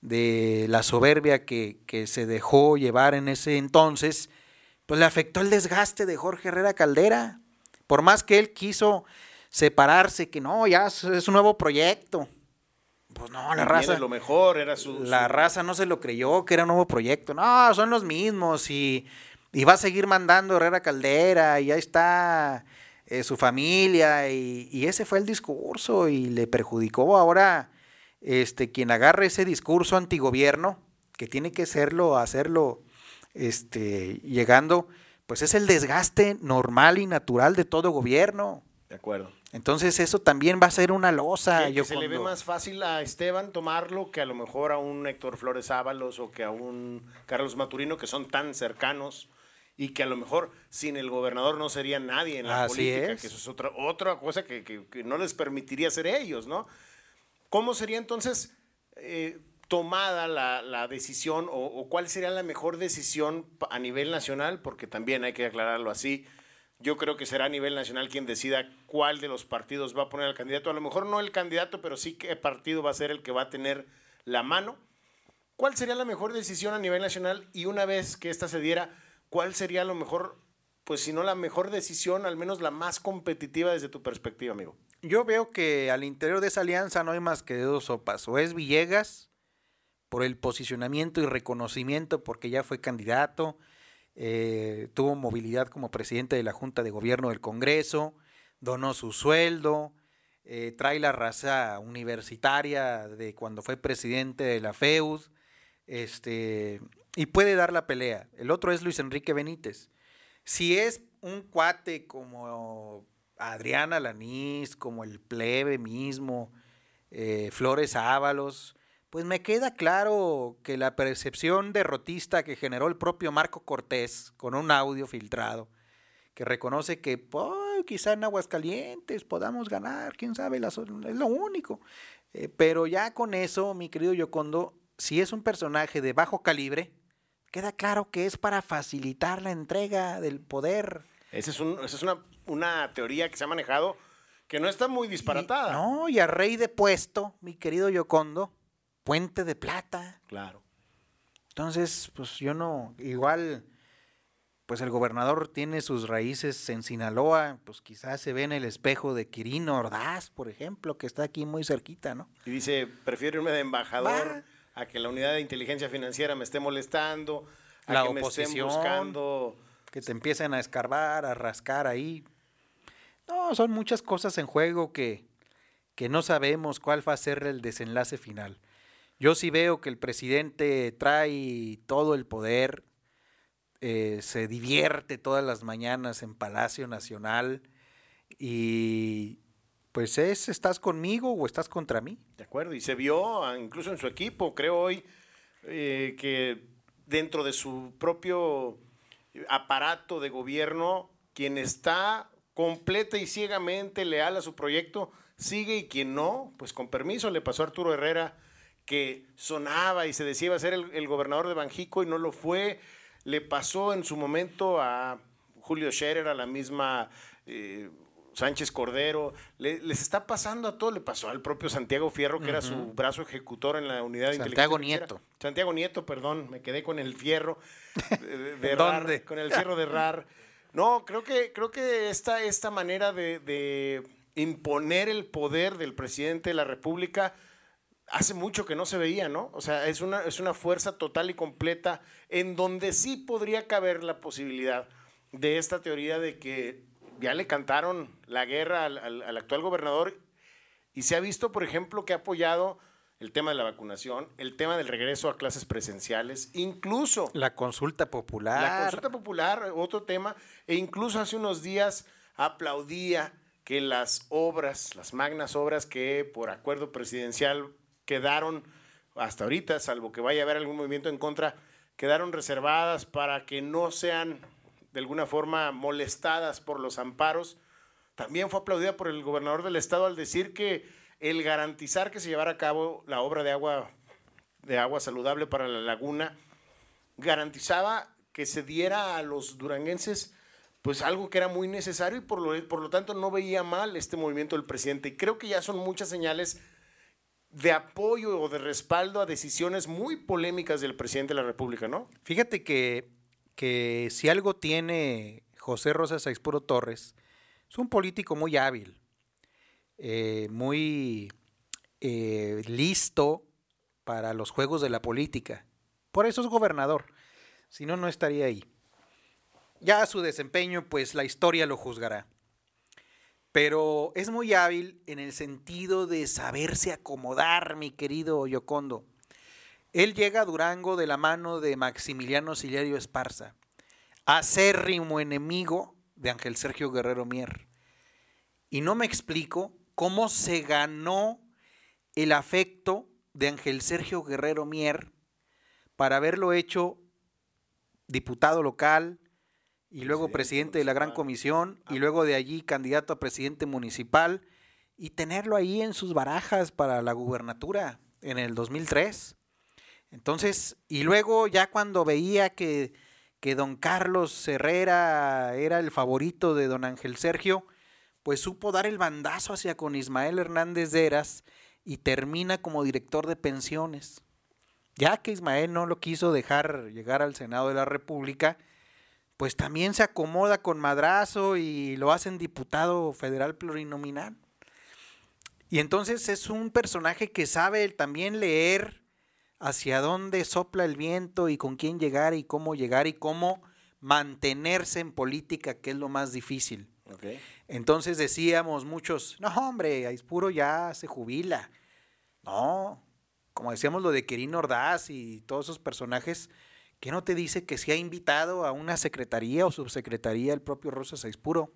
de la soberbia que, que se dejó llevar en ese entonces, pues le afectó el desgaste de Jorge Herrera Caldera. Por más que él quiso separarse, que no, ya es un nuevo proyecto, pues no, la raza. lo mejor, era su, La raza no se lo creyó que era un nuevo proyecto. No, son los mismos y, va a seguir mandando Herrera Caldera y ahí está eh, su familia y, ese fue el discurso y le perjudicó ahora este quien agarre ese discurso antigobierno, que tiene que serlo, hacerlo este, llegando, pues es el desgaste normal y natural de todo gobierno. De acuerdo. Entonces eso también va a ser una losa. yo se le ve más fácil a Esteban tomarlo que a lo mejor a un Héctor Flores Ábalos o que a un Carlos Maturino que son tan cercanos y que a lo mejor sin el gobernador no sería nadie en la política, que eso es otra, otra cosa que, no les permitiría ser ellos, ¿no? ¿Cómo sería entonces eh, tomada la, decisión o cuál sería la mejor decisión a nivel nacional? Porque también hay que aclararlo así yo creo que será a nivel nacional quien decida cuál de los partidos va a poner al candidato. A lo mejor no el candidato, pero sí qué partido va a ser el que va a tener la mano. ¿Cuál sería la mejor decisión a nivel nacional? Y una vez que esta se diera, ¿cuál sería lo mejor, pues si no la mejor decisión, al menos la más competitiva desde tu perspectiva, amigo? Yo veo que al interior de esa alianza no hay más que dos sopas. O es Villegas, por el posicionamiento y reconocimiento, porque ya fue candidato eh, tuvo movilidad como presidente de la Junta de Gobierno del Congreso, donó su sueldo, eh, trae la raza universitaria de cuando fue presidente de la FEUD, este, y puede dar la pelea. El otro es Luis Enrique Benítez. Si es un cuate como Adriana Lanís, como el plebe mismo, eh, Flores Ábalos, pues me queda claro que la percepción derrotista que generó el propio Marco Cortés con un audio filtrado, que reconoce que quizá en Aguascalientes podamos ganar, quién sabe, es lo único. Eh, pero ya con eso, mi querido Yocondo, si es un personaje de bajo calibre, queda claro que es para facilitar la entrega del poder. Esa es, esa es una, una teoría que se ha manejado que no está muy disparatada. no, y a rey de puesto, mi querido Yocondo, puente de plata. Claro. Entonces, pues yo no, igual, pues el gobernador tiene sus raíces en Sinaloa, pues quizás se ve en el espejo de Quirino Ordaz, por ejemplo, que está aquí muy cerquita, ¿no? Y dice, prefiero irme de embajador a que la unidad de inteligencia financiera me esté molestando, a la que oposición, me estén buscando. Que te empiecen a escarbar, a rascar ahí. No, son muchas cosas en juego que, que no sabemos cuál va a ser el desenlace final. Yo sí veo que el presidente trae todo el poder, eh, se divierte todas las mañanas en Palacio Nacional y pues es, ¿estás conmigo o estás contra mí? De acuerdo, y se vio incluso en su equipo, creo hoy, eh, que dentro de su propio aparato de gobierno, quien está completa y ciegamente leal a su proyecto, sigue y quien no, pues con permiso, le pasó a Arturo Herrera que sonaba y se decía iba a ser el, gobernador de Banjico y no lo fue. Le pasó en su momento a Julio Scherer, a la misma eh, Sánchez Cordero. les está pasando a todo. Le pasó al propio Santiago Fierro, que era su brazo ejecutor en la unidad de Santiago Nieto. Santiago Nieto, perdón, me quedé con el fierro de, RAR, con el fierro de RAR. No, creo que, creo que esta, esta manera de imponer el poder del presidente de la República hace mucho que no se veía, ¿no? O sea, es una, es una fuerza total y completa en donde sí podría caber la posibilidad de esta teoría de que ya le cantaron la guerra al, actual gobernador y se ha visto, por ejemplo, que ha apoyado el tema de la vacunación, el tema del regreso a clases presenciales, incluso... La consulta popular. La consulta popular, otro tema, e incluso hace unos días aplaudía que las obras, las magnas obras que por acuerdo presidencial quedaron hasta ahorita, salvo que vaya a haber algún movimiento en contra, quedaron reservadas para que no sean de alguna forma molestadas por los amparos. También fue aplaudida por el gobernador del estado al decir que el garantizar que se llevara a cabo la obra de agua, de agua saludable para la laguna garantizaba que se diera a los duranguenses pues algo que era muy necesario y por lo, por lo tanto no veía mal este movimiento del presidente. Y creo que ya son muchas señales de apoyo o de respaldo a decisiones muy polémicas del presidente de la República, ¿no? Fíjate que, que si algo tiene José Rosa Saispuro Torres, es un político muy hábil, eh, muy eh, listo para los juegos de la política. Por eso es gobernador, si no, no estaría ahí. Ya su desempeño, pues la historia lo juzgará pero es muy hábil en el sentido de saberse acomodar, mi querido Yocondo. Él llega a Durango de la mano de Maximiliano Silerio Esparza, acérrimo enemigo de Ángel Sergio Guerrero Mier. Y no me explico cómo se ganó el afecto de Ángel Sergio Guerrero Mier para haberlo hecho diputado local, y luego presidente de la Gran Comisión y luego de allí candidato a presidente municipal y tenerlo ahí en sus barajas para la gubernatura en el 2003. Entonces, y luego ya cuando veía que, que don Carlos Herrera era el favorito de don Ángel Sergio, pues supo dar el bandazo hacia con Ismael Hernández de Eras y termina como director de pensiones. Ya que Ismael no lo quiso dejar llegar al Senado de la República, pues también se acomoda con madrazo y lo hacen diputado federal plurinominal. Y entonces es un personaje que sabe también leer hacia dónde sopla el viento y con quién llegar y cómo llegar y cómo mantenerse en política, que es lo más difícil. Entonces decíamos muchos, no hombre, Aispuro ya se jubila. No, como decíamos lo de Quirino Ordaz y todos esos personajes, ¿Qué no te dice que se ha invitado a una secretaría o subsecretaría el propio Rosa Saispuro?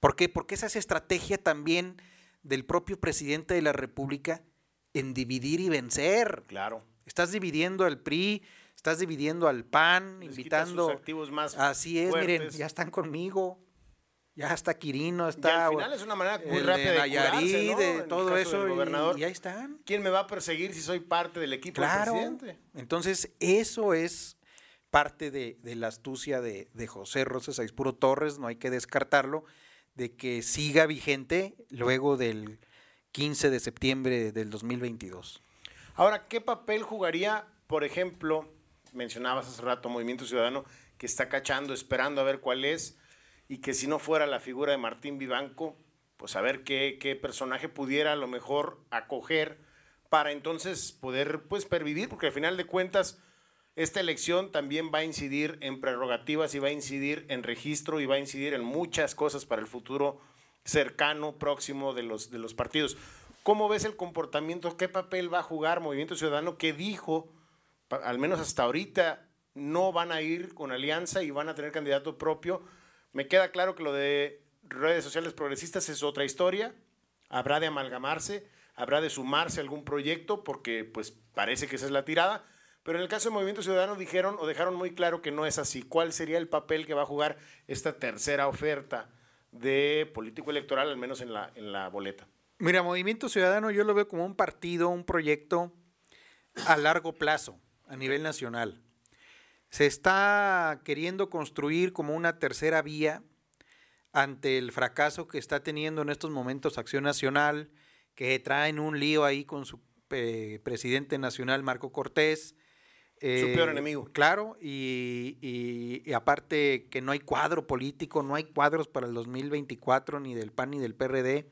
¿Por qué? Porque esa es estrategia también del propio presidente de la República en dividir y vencer. Claro. Estás dividiendo al PRI, estás dividiendo al PAN, invitando. activos más Así es, miren, ya están conmigo. Ya está Quirino, está. Y al final es una manera muy rápida de, curarse, de todo eso. Y, ahí están. ¿Quién me va a perseguir si soy parte del equipo del presidente? Entonces, eso es parte de, la astucia de, José Rosas Aispuro Torres, no hay que descartarlo, de que siga vigente luego del 15 de septiembre del 2022. Ahora, ¿qué papel jugaría, por ejemplo, mencionabas hace rato Movimiento Ciudadano, que está cachando, esperando a ver cuál es? y que si no fuera la figura de Martín Vivanco, pues a ver qué, qué personaje pudiera a lo mejor acoger para entonces poder pues pervivir, porque al final de cuentas esta elección también va a incidir en prerrogativas y va a incidir en registro y va a incidir en muchas cosas para el futuro cercano, próximo de los, de los partidos. ¿Cómo ves el comportamiento? ¿Qué papel va a jugar Movimiento Ciudadano que dijo, al menos hasta ahorita, no van a ir con alianza y van a tener candidato propio? Me queda claro que lo de redes sociales progresistas es otra historia. Habrá de amalgamarse, habrá de sumarse a algún proyecto porque pues parece que esa es la tirada. Pero en el caso de Movimiento Ciudadano dijeron o dejaron muy claro que no es así. ¿Cuál sería el papel que va a jugar esta tercera oferta de político electoral, al menos en la, en la boleta? Mira, Movimiento Ciudadano yo lo veo como un partido, un proyecto a largo plazo, a nivel nacional. Se está queriendo construir como una tercera vía ante el fracaso que está teniendo en estos momentos Acción Nacional, que traen un lío ahí con su eh, presidente nacional, Marco Cortés. Su peor eh, enemigo. Claro, y, y, aparte que no hay cuadro político, no hay cuadros para el 2024 ni del PAN ni del PRD.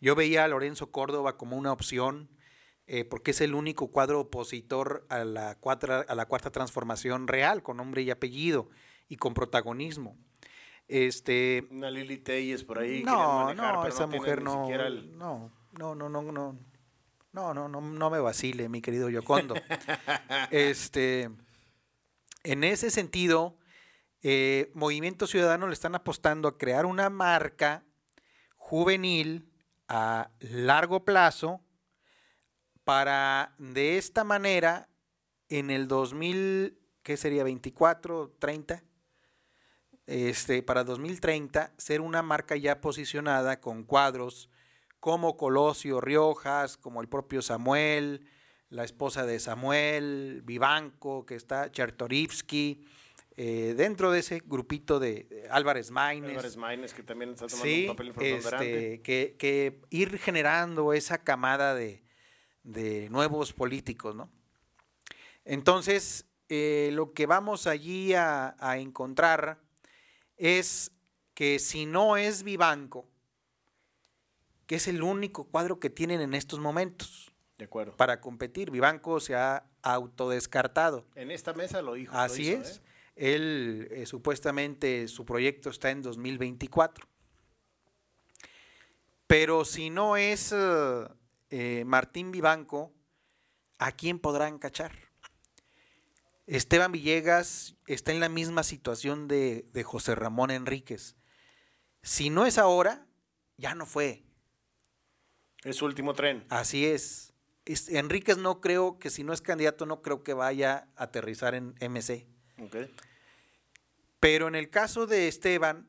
Yo veía a Lorenzo Córdoba como una opción, eh, porque es el único cuadro opositor a la, cuarta, a la cuarta transformación real, con nombre y apellido y con protagonismo. Este, Una Lili Telles por ahí. No, no, esa mujer no, no, no, no, no, no, no, no, no, no me vacile, mi querido Yocondo. este, en ese sentido, eh, Movimiento Ciudadano le están apostando a crear una marca juvenil a largo plazo para de esta manera en el 2000, ¿qué sería? 24, 30, este, para 2030 ser una marca ya posicionada con cuadros como Colosio Riojas, como el propio Samuel, la esposa de Samuel, Vivanco, que está Chertorivsky, eh, dentro de ese grupito de, Álvarez Maínez. Álvarez Maínez, que también está tomando un papel importante. Este, que, que, ir generando esa camada de, de nuevos políticos, ¿no? Entonces, eh, lo que vamos allí a, a encontrar es que si no es Vivanco, que es el único cuadro que tienen en estos momentos. De acuerdo. Para competir. Vivanco se ha autodescartado. En esta mesa lo dijo. Así es. ¿eh? Él eh, supuestamente su proyecto está en 2024. Pero si no es eh, Martín Vivanco, ¿a quién podrán cachar? Esteban Villegas está en la misma situación de, José Ramón Enríquez. Si no es ahora, ya no fue. Es su último tren. Así es. Enríquez no creo que si no es candidato, no creo que vaya a aterrizar en MC. Pero en el caso de Esteban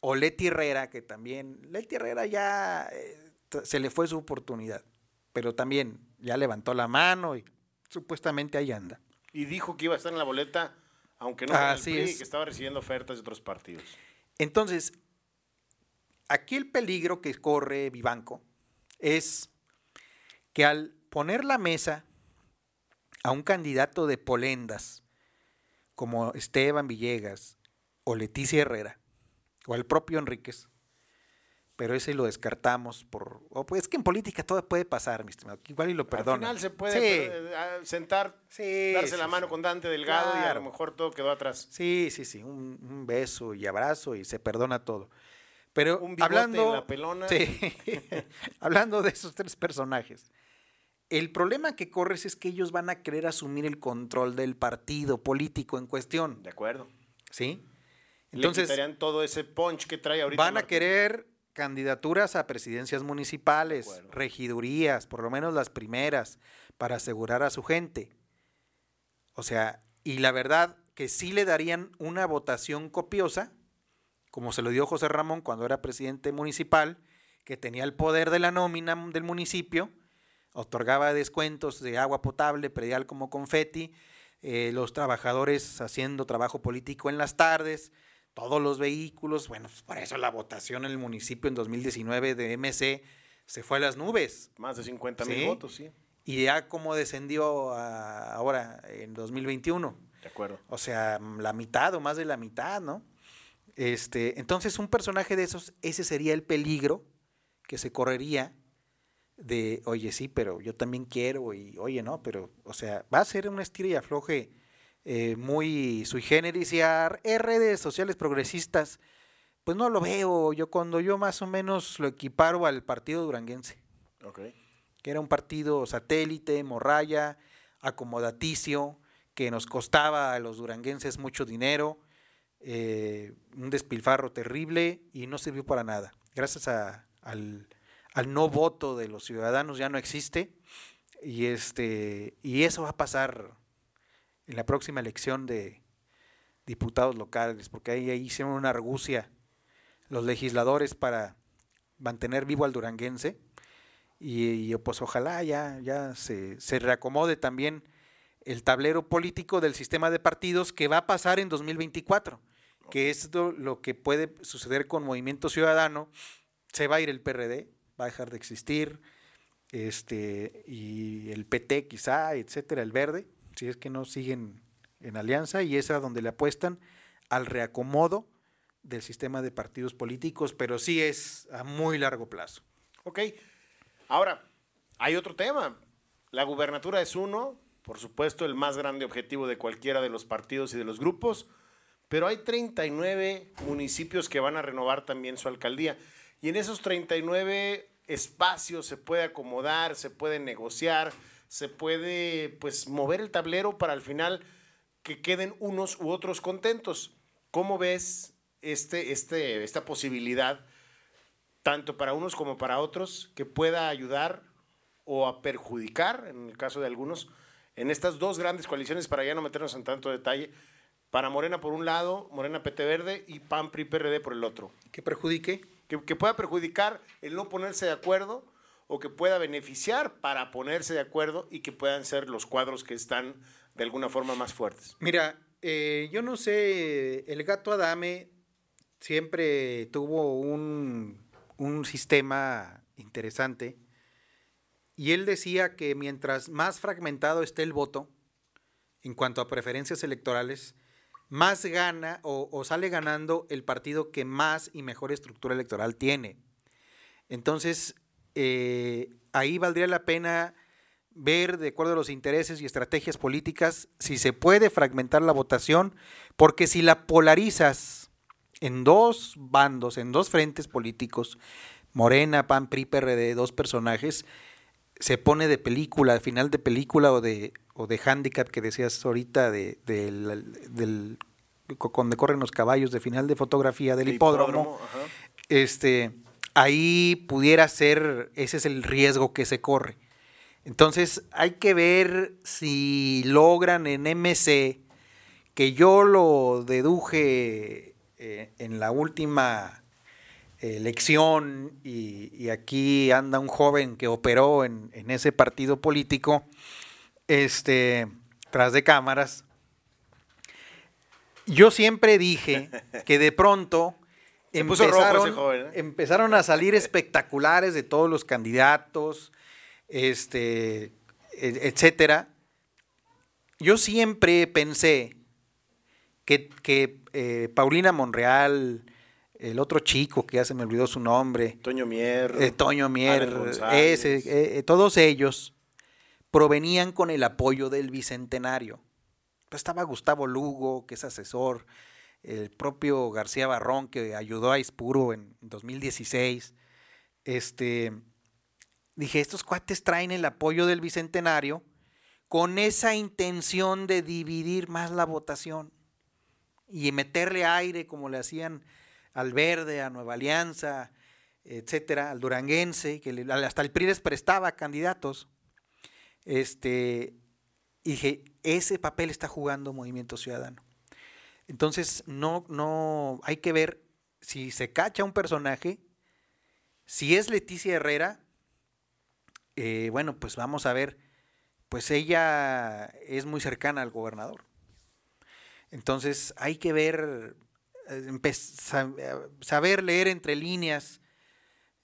o Leti Herrera, que también, Leti Herrera ya eh, se le fue su oportunidad, pero también ya levantó la mano y supuestamente ahí anda y dijo que iba a estar en la boleta, aunque no el PRI, que estaba recibiendo ofertas de otros partidos. Entonces, aquí el peligro que corre Vivanco es que al poner la mesa a un candidato de polendas como Esteban Villegas o Leticia Herrera o al propio Enríquez, pero ese lo descartamos por... O pues es que en política todo puede pasar, mi estimado. Igual y lo perdono. Al final se puede eh, sentar, darse la mano con Dante Delgado y a lo mejor todo quedó atrás. Sí, sí, sí. Un, beso y abrazo y se perdona todo. Pero hablando, la pelona. hablando de esos tres personajes, el problema que corres es que ellos van a querer asumir el control del partido político en cuestión. De acuerdo. ¿Sí? Entonces, Le todo ese punch que trae ahorita. Van a querer candidaturas a presidencias municipales, regidurías, por lo menos las primeras, para asegurar a su gente. O sea, y la verdad que sí le darían una votación copiosa, como se lo dio José Ramón cuando era presidente municipal, que tenía el poder de la nómina del municipio, otorgaba descuentos de agua potable, predial como confeti, eh, los trabajadores haciendo trabajo político en las tardes, todos los vehículos. Bueno, pues, por eso la votación en el municipio en 2019 de MC se fue a las nubes. Más de 50 mil votos, sí. Y ya como descendió ahora en 2021. De acuerdo. O sea, la mitad o más de la mitad, ¿no? Este, entonces, un personaje de esos, ese sería el peligro que se correría de, oye, sí, pero yo también quiero, y oye, no, pero, o sea, va a ser un estilo y afloje eh, muy sui generis y a redes sociales progresistas, pues no lo veo. Yo cuando yo más o menos lo equiparo al partido duranguense. Que era un partido satélite, morralla, acomodaticio, que nos costaba a los duranguenses mucho dinero, eh, un despilfarro terrible y no sirvió para nada. Gracias al, al no voto de los ciudadanos ya no existe y este y eso va a pasar en la próxima elección de diputados locales, porque ahí, hicieron una argucia los legisladores para mantener vivo al duranguense y, pues ojalá ya, ya se, se, reacomode también el tablero político del sistema de partidos que va a pasar en 2024, que es lo, que puede suceder con Movimiento Ciudadano, se va a ir el PRD, va a dejar de existir, este, y el PT quizá, etcétera, el verde, si es que no siguen en alianza, y es a donde le apuestan al reacomodo del sistema de partidos políticos, pero sí es a muy largo plazo. Ok, ahora, hay otro tema. La gubernatura es uno, por supuesto, el más grande objetivo de cualquiera de los partidos y de los grupos, pero hay 39 municipios que van a renovar también su alcaldía. Y en esos 39 espacios se puede acomodar, se puede negociar, se puede pues mover el tablero para al final que queden unos u otros contentos. ¿Cómo ves este, este, esta posibilidad, tanto para unos como para otros, que pueda ayudar o a perjudicar, en el caso de algunos, en estas dos grandes coaliciones, para ya no meternos en tanto detalle, para Morena por un lado, Morena PT Verde y PAN PRI PRD por el otro. ¿Que perjudique? que, pueda perjudicar el no ponerse de acuerdo o que pueda beneficiar para ponerse de acuerdo y que puedan ser los cuadros que están de alguna forma más fuertes. Mira, eh, yo no sé, el gato Adame siempre tuvo un, un sistema interesante y él decía que mientras más fragmentado esté el voto en cuanto a preferencias electorales, más gana o, sale ganando el partido que más y mejor estructura electoral tiene. Entonces, eh, ahí valdría la pena ver, de acuerdo a los intereses y estrategias políticas, si se puede fragmentar la votación, porque si la polarizas en dos bandos, en dos frentes políticos, Morena, PAN, PRI, PRD, dos personajes, se pone de película, final de película o de, o de handicap que decías ahorita de, del donde corren los caballos de final de fotografía del hipódromo, este ahí pudiera ser, ese es el riesgo que se corre. Entonces hay que ver si logran en MC, que yo lo deduje eh, en la última elección y, aquí anda un joven que operó en, en ese partido político, este, tras de cámaras. Yo siempre dije que de pronto empezaron, ¿eh? empezaron, a salir espectaculares de todos los candidatos, este, e, etcétera. Yo siempre pensé que, eh, Paulina Monreal, el otro chico que ya se me olvidó su nombre. Toño Mier. Eh, Toño Mier, ese, todos ellos provenían con el apoyo del Bicentenario. Pues estaba Gustavo Lugo, que es asesor, el propio García Barrón, que ayudó a Ispuro en 2016. Este, dije, estos cuates traen el apoyo del Bicentenario con esa intención de dividir más la votación y meterle aire como le hacían al Verde, a Nueva Alianza, etcétera, al Duranguense, que hasta el PRI les prestaba candidatos. Este, y dije, ese papel está jugando Movimiento Ciudadano. Entonces, no, no, hay que ver si se cacha un personaje, si es Leticia Herrera, eh, bueno, pues vamos a ver, pues ella es muy cercana al gobernador. Entonces, hay que ver, saber leer entre líneas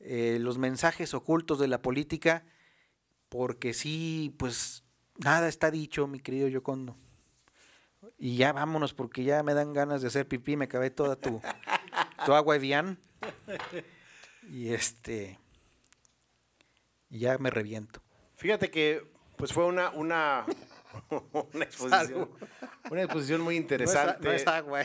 eh, los mensajes ocultos de la política, porque sí, pues Nada está dicho, mi querido Yocondo. Y ya vámonos, porque ya me dan ganas de hacer pipí, me acabé toda tu, tu agua Evian. Y este. Y ya me reviento. Fíjate que, pues fue una, una, una exposición. Una exposición muy interesante. No es, agua.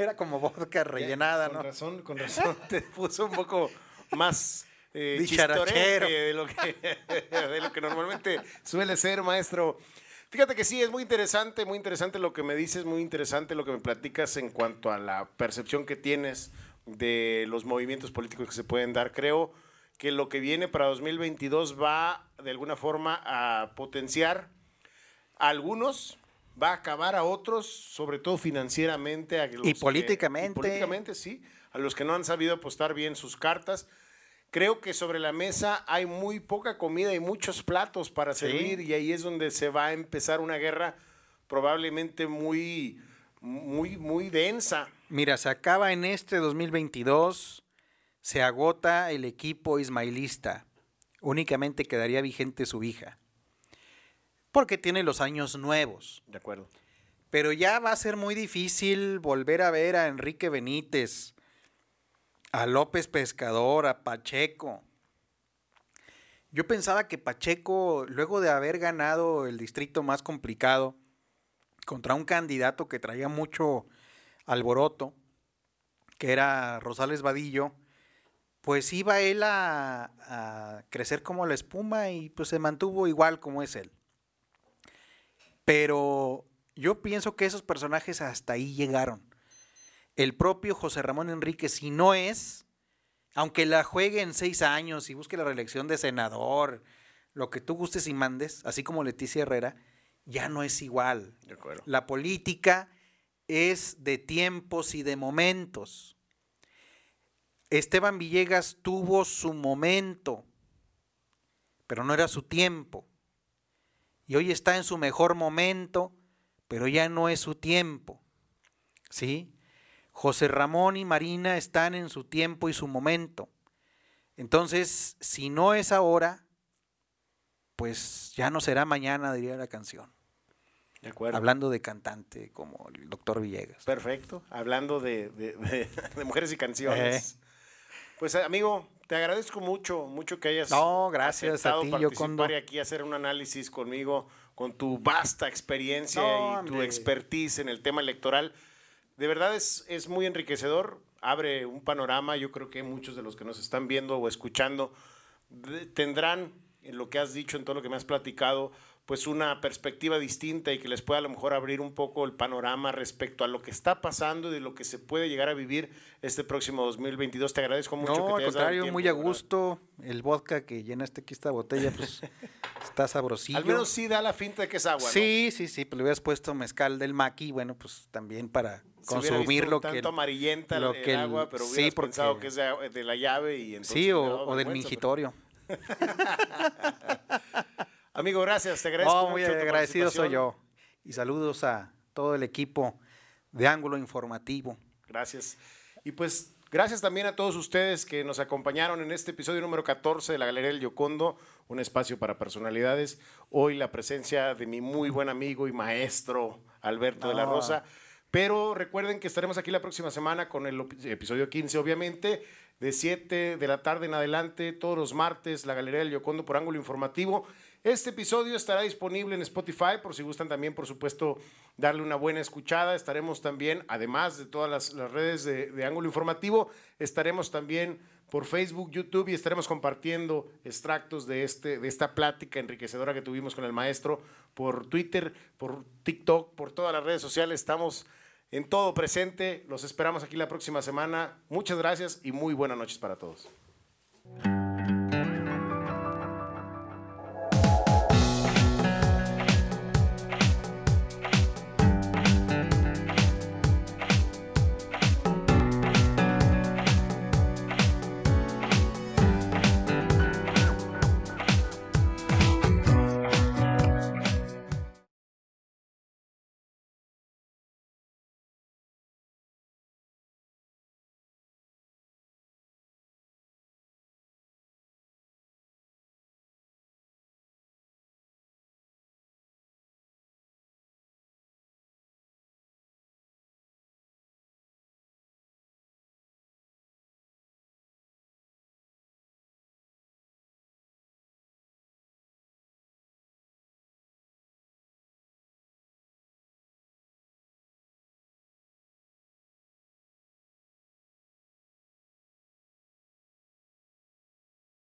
Era como vodka rellenada, con ¿no? Con razón, con razón. Te puso un poco más eh, de lo, que, de lo que normalmente suele ser, maestro. Fíjate que sí, es muy interesante, muy interesante lo que me dices, muy interesante lo que me platicas en cuanto a la percepción que tienes de los movimientos políticos que se pueden dar. Creo que lo que viene para 2022 va de alguna forma a potenciar a algunos, va a acabar a otros, sobre todo financieramente. A los Y que- políticamente. y políticamente, sí. A los que no han sabido apostar bien sus cartas. Creo que sobre la mesa hay muy poca comida y muchos platos para servir y ahí es donde se va a empezar una guerra probablemente muy, muy, muy densa. Mira, se acaba en este 2022, se agota el equipo ismailista. Únicamente quedaría vigente su hija. Porque tiene los años nuevos. De acuerdo. Pero ya va a ser muy difícil volver a ver a Enrique Benítez, a López Pescador, a Pacheco. Yo pensaba que Pacheco, luego de haber ganado el distrito más complicado, contra un candidato que traía mucho alboroto, que era Rosales Vadillo, pues iba él a, a crecer como la espuma y pues se mantuvo igual como es él. Pero yo pienso que esos personajes hasta ahí llegaron. El propio José Ramón Enrique, si no es, aunque la juegue en seis años y busque la reelección de senador, lo que tú gustes y mandes, así como Leticia Herrera, ya no es igual. De acuerdo. La política es de tiempos y de momentos. Esteban Villegas tuvo su momento, pero no era su tiempo. Y hoy está en su mejor momento, pero ya no es su tiempo. ¿Sí? José Ramón y Marina están en su tiempo y su momento. Entonces, si no es ahora, pues ya no será mañana, diría la canción. De acuerdo. Hablando de cantante como el doctor Villegas. Perfecto. Hablando de, de- de- de mujeres y canciones. Pues amigo, te agradezco mucho, mucho que hayas No, gracias a ti, participar Yocondo. y aquí hacer un análisis conmigo con tu vasta experiencia No, y tu expertise en el tema electoral. De verdad es, es muy enriquecedor, abre un panorama. Yo creo que muchos de los que nos están viendo o escuchando de- tendrán en lo que has dicho, en todo lo que me has platicado, pues una perspectiva distinta y que les pueda a lo mejor abrir un poco el panorama respecto a lo que está pasando y de lo que se puede llegar a vivir este próximo 2022. Te agradezco mucho que No, te al el contrario, tiempo, muy a verdad. gusto. El vodka que llenaste aquí esta botella, pues está sabrosillo. Al menos sí da la finta de que es agua, ¿no? Sí, sí, sí, pero le hubieras puesto mezcal del maqui, bueno, pues también para consumir lo que... tanto amarillenta lo el, que el- agua, pero sí, hubieras porque- pensado que es de, de la llave y entonces Sí, o, del mingitorio. pero- Amigo, gracias, te agradezco No, mucho muy tu agradecido soy yo. Y saludos a todo el equipo de Ángulo Informativo. Gracias. Y pues gracias también a todos ustedes que nos acompañaron en este episodio número 14 de la Galería del Yocondo, un espacio para personalidades. Hoy la presencia de mi muy buen amigo y maestro Alberto de la No. Rosa. Pero recuerden que estaremos aquí la próxima semana con el episodio 15, obviamente, de 7 de la tarde en adelante, todos los martes, la Galería del Yocondo por Ángulo Informativo. Este episodio estará disponible en Spotify, por si gustan también, por supuesto, darle una buena escuchada. Estaremos también, además de todas las, redes de, de Ángulo Informativo, estaremos también por Facebook, YouTube y estaremos compartiendo extractos de, este, de esta plática enriquecedora que tuvimos con el maestro por Twitter, por TikTok, por todas las redes sociales. Estamos en todo presente. Los esperamos aquí la próxima semana. Muchas gracias y muy buenas noches para todos.